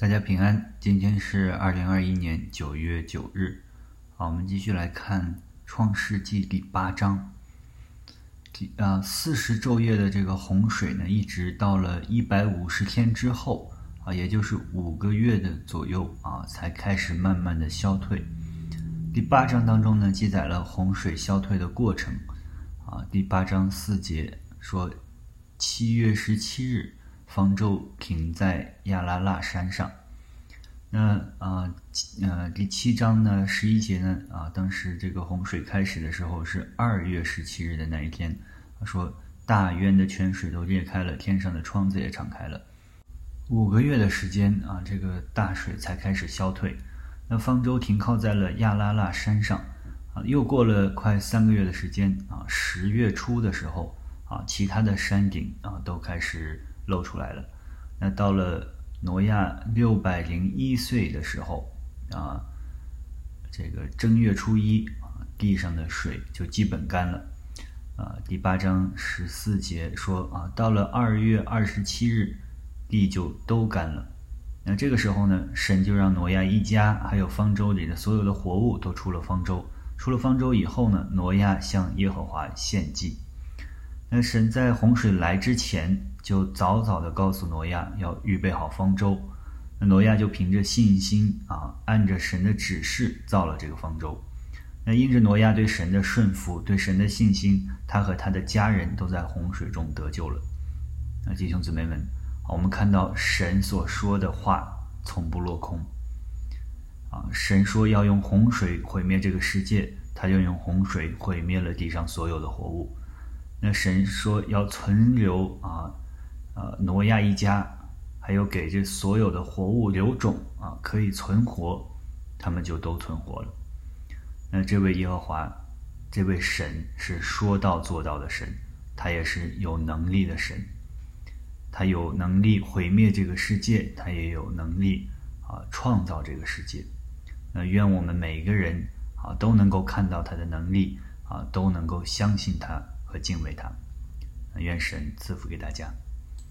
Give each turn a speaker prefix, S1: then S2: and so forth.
S1: 大家平安，今天是二零二一年九月九日。好，我们继续来看《创世纪》第八章。第啊，四十昼夜的这个洪水呢，一直到了一百五十天之后啊，也就是五个月的左右啊，才开始慢慢的消退。第八章当中呢，记载了洪水消退的过程啊。第八章四节说，七月十七日。方舟停在亚拉腊山上。那啊，呃，第七章呢，十一节呢，啊，当时这个洪水开始的时候是二月十七日的那一天，他说大渊的泉水都裂开了，天上的窗子也敞开了。五个月的时间啊，这个大水才开始消退。那方舟停靠在了亚拉腊山上。啊，又过了快三个月的时间啊，十月初的时候啊，其他的山顶啊都开始。露出来了。那到了挪亚六百零一岁的时候啊，这个正月初一，地上的水就基本干了。啊，第八章十四节说啊，到了二月二十七日，地就都干了。那这个时候呢，神就让挪亚一家还有方舟里的所有的活物都出了方舟。出了方舟以后呢，挪亚向耶和华献祭。那神在洪水来之前。就早早的告诉挪亚要预备好方舟，那挪亚就凭着信心啊，按着神的指示造了这个方舟。那因着挪亚对神的顺服，对神的信心，他和他的家人都在洪水中得救了。那弟兄姊妹们，我们看到神所说的话从不落空。啊，神说要用洪水毁灭这个世界，他就用洪水毁灭了地上所有的活物。那神说要存留啊。呃，挪亚一家，还有给这所有的活物留种啊，可以存活，他们就都存活了。那这位耶和华，这位神是说到做到的神，他也是有能力的神，他有能力毁灭这个世界，他也有能力啊创造这个世界。那愿我们每个人啊都能够看到他的能力啊，都能够相信他和敬畏他。愿神赐福给大家。